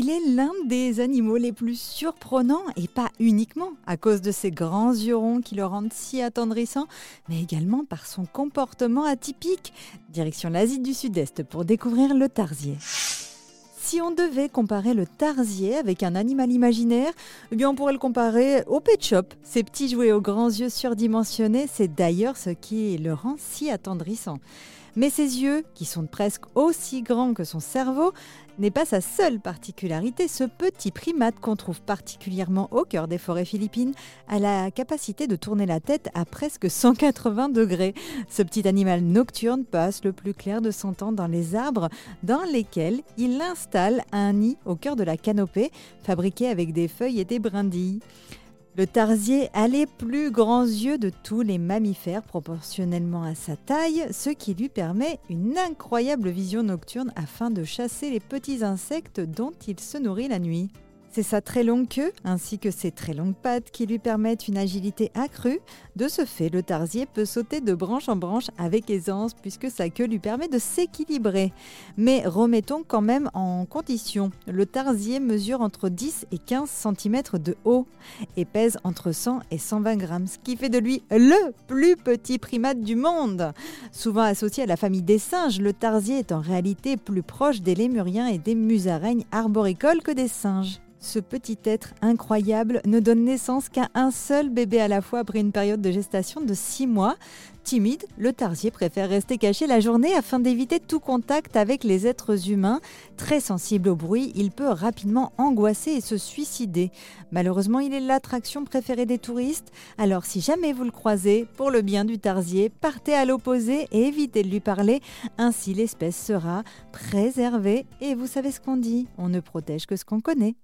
Il est l'un des animaux les plus surprenants et pas uniquement à cause de ses grands yeux ronds qui le rendent si attendrissant, mais également par son comportement atypique. Direction l'Asie du Sud-Est pour découvrir le tarsier. Si on devait comparer le tarsier avec un animal imaginaire, eh bien on pourrait le comparer au pet shop. Ces petits jouets aux grands yeux surdimensionnés, c'est d'ailleurs ce qui le rend si attendrissant. Mais ses yeux, qui sont presque aussi grands que son cerveau, n'est pas sa seule particularité. Ce petit primate qu'on trouve particulièrement au cœur des forêts philippines a la capacité de tourner la tête à presque 180 degrés. Ce petit animal nocturne passe le plus clair de son temps dans les arbres dans lesquels il installe un nid au cœur de la canopée fabriqué avec des feuilles et des brindilles. Le tarsier a les plus grands yeux de tous les mammifères proportionnellement à sa taille, ce qui lui permet une incroyable vision nocturne afin de chasser les petits insectes dont il se nourrit la nuit. C'est sa très longue queue ainsi que ses très longues pattes qui lui permettent une agilité accrue. De ce fait, le tarsier peut sauter de branche en branche avec aisance puisque sa queue lui permet de s'équilibrer. Mais remettons quand même en condition. Le tarsier mesure entre 10 et 15 cm de haut et pèse entre 100 et 120 grammes, ce qui fait de lui le plus petit primate du monde. Souvent associé à la famille des singes, le tarsier est en réalité plus proche des lémuriens et des musaraignes arboricoles que des singes. Ce petit être incroyable ne donne naissance qu'à un seul bébé à la fois après une période de gestation de 6 mois. Timide, le tarsier préfère rester caché la journée afin d'éviter tout contact avec les êtres humains. Très sensible au bruit, il peut rapidement angoisser et se suicider. Malheureusement, il est l'attraction préférée des touristes. Alors si jamais vous le croisez, pour le bien du tarsier, partez à l'opposé et évitez de lui parler. Ainsi l'espèce sera préservée. Et vous savez ce qu'on dit, on ne protège que ce qu'on connaît.